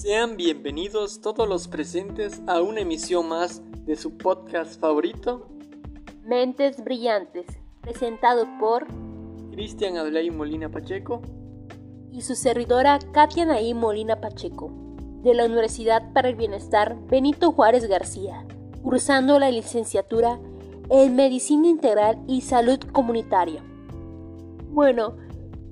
Sean bienvenidos todos los presentes a una emisión más de su podcast favorito, Mentes Brillantes, presentado por Cristian Adley Molina Pacheco. y su servidora Katia Naí Molina Pacheco, de la Universidad para el Bienestar Benito Juárez García, cursando la licenciatura en Medicina Integral y Salud Comunitaria. Bueno,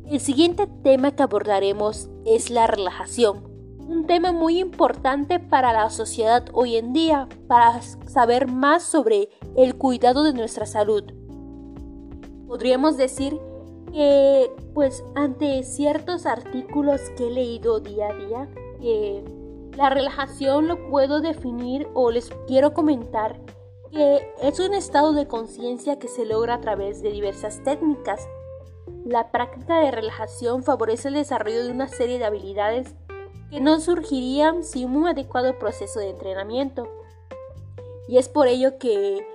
el siguiente tema que abordaremos es la relajación, un tema muy importante para la sociedad hoy en día, para saber más sobre el cuidado de nuestra salud. Podríamos decir que, pues, ante ciertos artículos que he leído día a día, la relajación lo puedo definir o les quiero comentar que es un estado de conciencia que se logra a través de diversas técnicas la práctica de relajación favorece el desarrollo de una serie de habilidades que no surgirían sin un adecuado proceso de entrenamiento. Y es por ello que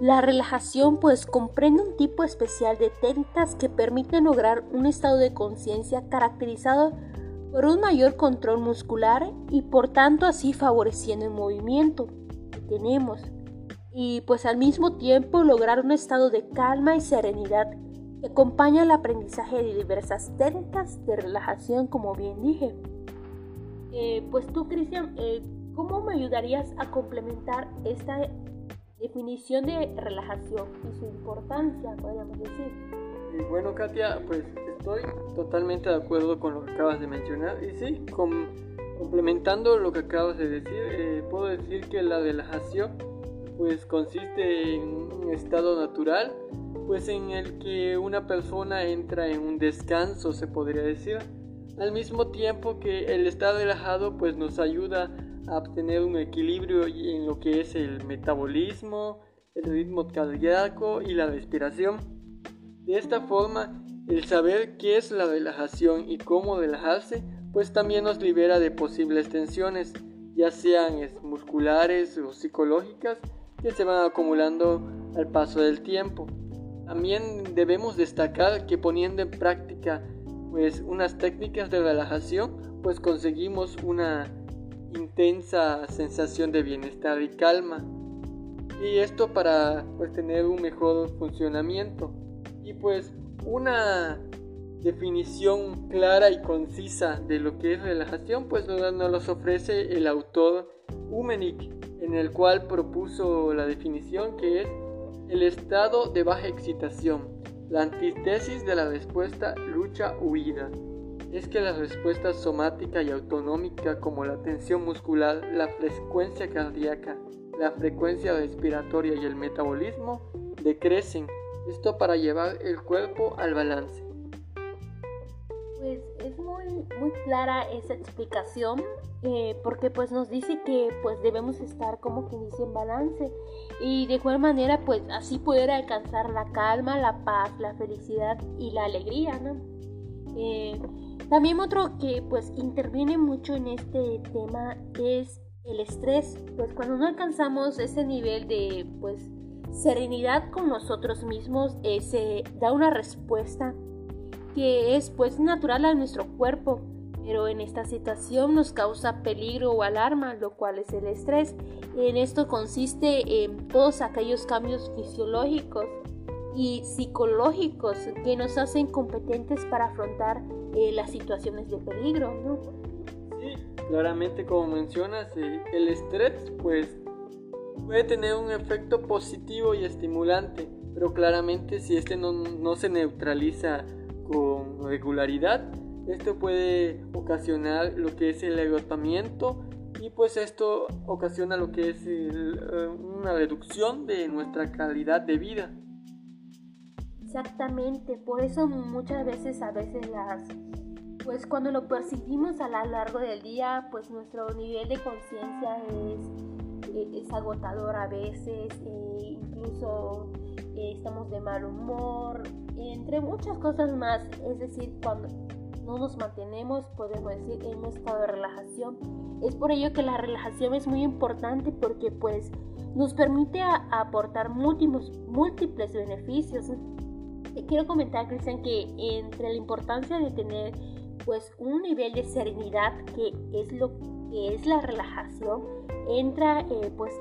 la relajación pues comprende un tipo especial de técnicas que permiten lograr un estado de conciencia caracterizado por un mayor control muscular y por tanto así favoreciendo el movimiento que tenemos y pues al mismo tiempo lograr un estado de calma y serenidad que acompaña el aprendizaje de diversas técnicas de relajación, como bien dije. Eh, pues tú, Cristian, eh, ¿cómo me ayudarías a complementar esta definición de relajación y su importancia, podríamos decir? bueno, Katia, pues estoy totalmente de acuerdo con lo que acabas de mencionar. Y sí, complementando lo que acabas de decir, eh, puedo decir que la relajación pues consiste en un estado natural pues en el que una persona entra en un descanso, se podría decir, al mismo tiempo que el estar relajado pues nos ayuda a obtener un equilibrio en lo que es el metabolismo, el ritmo cardíaco y la respiración. De esta forma, el saber qué es la relajación y cómo relajarse, pues también nos libera de posibles tensiones, ya sean musculares o psicológicas, que se van acumulando al paso del tiempo. También debemos destacar que poniendo en práctica pues unas técnicas de relajación, pues conseguimos una intensa sensación de bienestar y calma. Y esto para pues tener un mejor funcionamiento. Y pues una definición clara y concisa de lo que es relajación, pues nos los ofrece el autor Umenik, en el cual propuso la definición que es el estado de baja excitación, la antítesis de la respuesta lucha-huida, es que la respuesta somática y autonómica como la tensión muscular, la frecuencia cardíaca, la frecuencia respiratoria y el metabolismo decrecen, esto para llevar el cuerpo al balance. Pues es muy, clara esa explicación eh, porque pues nos dice que pues debemos estar como que dice en balance y de igual manera pues así poder alcanzar la calma, la paz, la felicidad y la alegría, ¿no? Eh, también otro que pues interviene mucho en este tema es el estrés, pues cuando no alcanzamos ese nivel de pues serenidad con nosotros mismos, eh, se da una respuesta que es pues natural a nuestro cuerpo pero en esta situación nos causa peligro o alarma, lo cual es el estrés. En esto consiste en todos aquellos cambios fisiológicos y psicológicos que nos hacen competentes para afrontar eh, las situaciones de peligro, ¿no? Sí, claramente como mencionas, eh, el estrés pues puede tener un efecto positivo y estimulante, pero claramente si este no, no se neutraliza con regularidad, esto puede ocasionar lo que es el agotamiento y pues esto ocasiona lo que es eh, una reducción de nuestra calidad de vida. Exactamente, por eso muchas veces a veces las pues cuando lo percibimos a lo largo del día, pues nuestro nivel de conciencia es, eh, es, agotador a veces, e incluso estamos de mal humor, entre muchas cosas más. Es decir, cuando no nos mantenemos, podemos decir, en un estado de relajación. Es por ello que la relajación es muy importante porque pues nos permite aportar múltiples, múltiples beneficios. Te quiero comentar, Cristian, que entre la importancia de tener pues un nivel de serenidad que es lo que es la relajación, entra eh, pues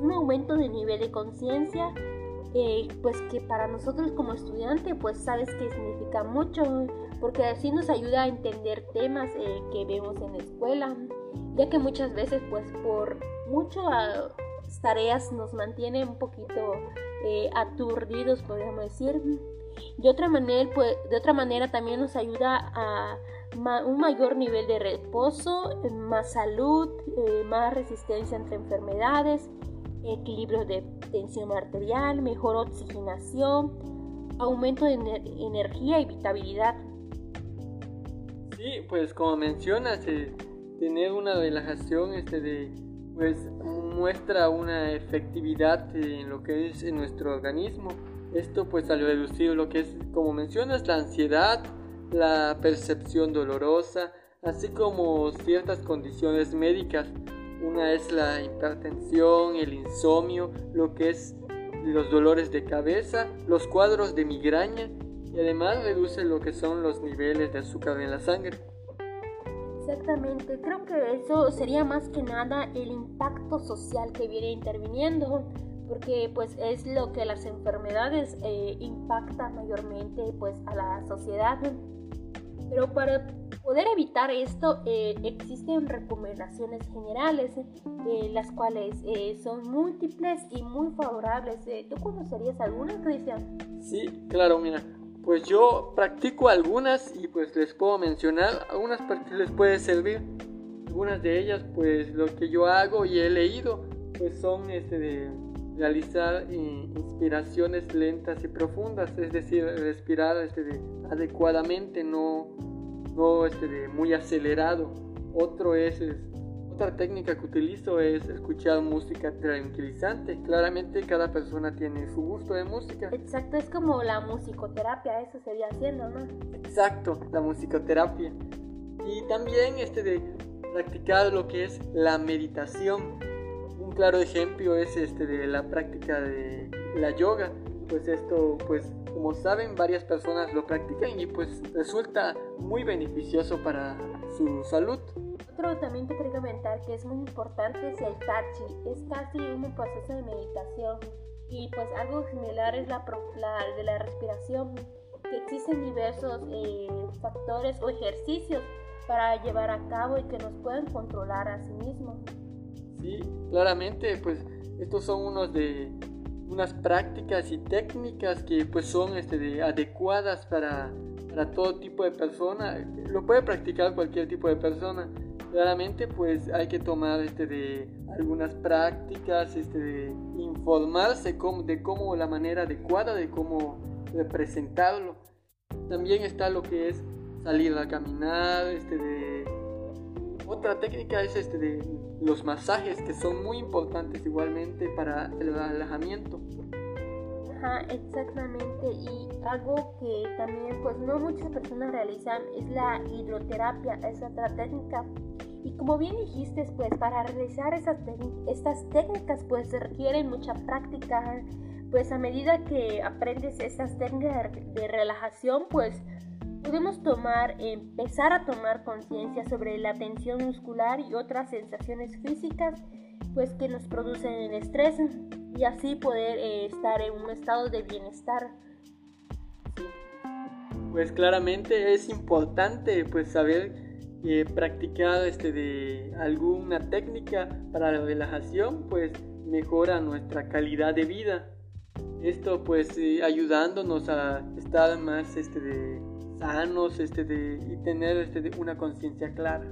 un aumento de nivel de conciencia, eh, pues que para nosotros como estudiante pues sabes que significa mucho, porque así nos ayuda a entender temas eh, que vemos en la escuela, ya que muchas veces pues por muchas tareas nos mantiene un poquito aturdidos, podríamos decir. De otra manera, pues, de otra manera también nos ayuda a un mayor nivel de reposo, más salud, eh, más resistencia entre enfermedades, equilibrio de tensión arterial, mejor oxigenación, aumento de energía y vitabilidad. Sí, pues como mencionas, eh, tener una relajación este de pues muestra una efectividad en lo que es en nuestro organismo. Esto pues al reducir lo que es, como mencionas, la ansiedad, la percepción dolorosa, así como ciertas condiciones médicas. Una es la hipertensión, el insomnio, lo que es los dolores de cabeza, los cuadros de migraña y además reduce lo que son los niveles de azúcar en la sangre. Exactamente, creo que eso sería más que nada el impacto social que viene interviniendo, porque pues es lo que las enfermedades eh, impactan mayormente pues a la sociedad. Pero para poder evitar esto eh, existen recomendaciones generales, eh, las cuales eh, son múltiples y muy favorables. ¿Tú conocerías algunas, Cristian? Sí, claro, mira. Pues yo practico algunas y pues les puedo mencionar, algunas que les puede servir. Algunas de ellas pues lo que yo hago y he leído pues son este de realizar inspiraciones lentas y profundas, es decir, respirar este, adecuadamente, no, no este, muy acelerado. Otro es, otra técnica que utilizo es escuchar música tranquilizante. Claramente cada persona tiene su gusto de música. Exacto, es como la musicoterapia, eso sería haciendo, ¿no? Exacto, la musicoterapia. Y también este de practicar lo que es la meditación claro ejemplo es este de la práctica de la yoga. Pues esto, pues como saben, varias personas lo practican y pues resulta muy beneficioso para su salud. Otro también que quería comentar que es muy importante es el tachi. Es casi un proceso de meditación y pues algo similar es la, la de la respiración. Que existen diversos eh, factores o ejercicios para llevar a cabo y que nos pueden controlar a sí mismos. Sí, claramente, pues estos son unos de unas prácticas y técnicas que pues son este, adecuadas para, para todo tipo de persona. Lo puede practicar cualquier tipo de persona. Claramente pues hay que tomar este, de algunas prácticas, este, de informarse cómo, de cómo la manera adecuada de cómo representarlo. También está lo que es salir a caminar, este, de... otra técnica es este de los masajes que son muy importantes igualmente para el relajamiento. Ajá, exactamente. Y algo que también pues no muchas personas realizan es la hidroterapia, es otra técnica. Y como bien dijiste, pues para realizar esas estas técnicas pues requieren mucha práctica. Pues a medida que aprendes estas técnicas de relajación, pues podemos tomar, empezar a tomar conciencia sobre la tensión muscular y otras sensaciones físicas pues que nos producen el estrés y así poder eh, estar en un estado de bienestar. Pues claramente es importante pues saber eh, practicar este de alguna técnica para la relajación pues mejora nuestra calidad de vida. Esto pues eh, ayudándonos a estar más este de sanos este, de, y tener este, de una conciencia clara.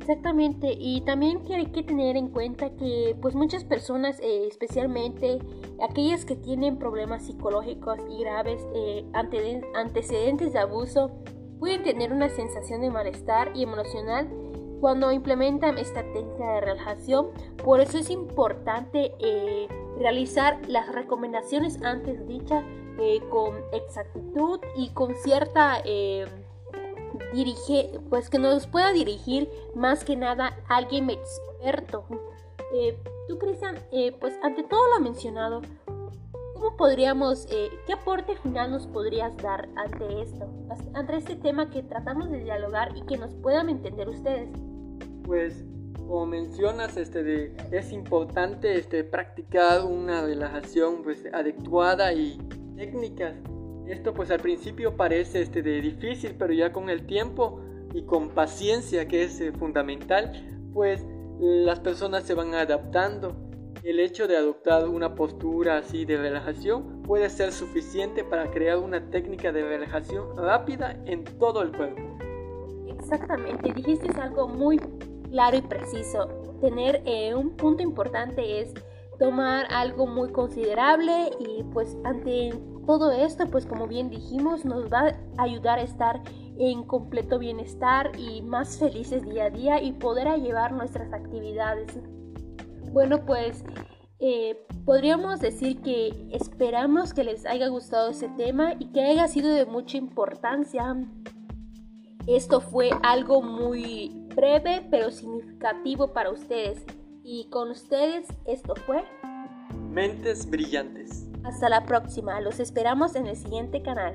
Exactamente, y también hay que tener en cuenta que pues muchas personas, eh, especialmente aquellas que tienen problemas psicológicos y graves, eh, antecedentes de abuso, pueden tener una sensación de malestar y emocional cuando implementan esta técnica de relajación. Por eso es importante eh, realizar las recomendaciones antes dichas eh, con exactitud y con cierta eh, dirige, pues que nos pueda dirigir más que nada alguien experto. Eh, tú, Cristian, pues ante todo lo mencionado, ¿Cómo podríamos, eh, qué aporte final nos podrías dar ante esto, ante este tema que tratamos de dialogar y que nos puedan entender ustedes? Pues, como mencionas, este, de, es importante este, practicar una relajación pues, adecuada y técnicas. Esto pues al principio parece este, de difícil, pero ya con el tiempo y con paciencia, que es eh, fundamental, pues las personas se van adaptando el hecho de adoptar una postura así de relajación puede ser suficiente para crear una técnica de relajación rápida en todo el cuerpo. Exactamente, dijiste algo muy claro y preciso. Tener eh, un punto importante es tomar algo muy considerable y pues ante todo esto pues como bien dijimos nos va a ayudar a estar en completo bienestar y más felices día a día y poder llevar nuestras actividades bueno, pues eh, podríamos decir que esperamos que les haya gustado ese tema y que haya sido de mucha importancia. Esto fue algo muy breve pero significativo para ustedes. Y con ustedes esto fue Mentes Brillantes. Hasta la próxima, los esperamos en el siguiente canal.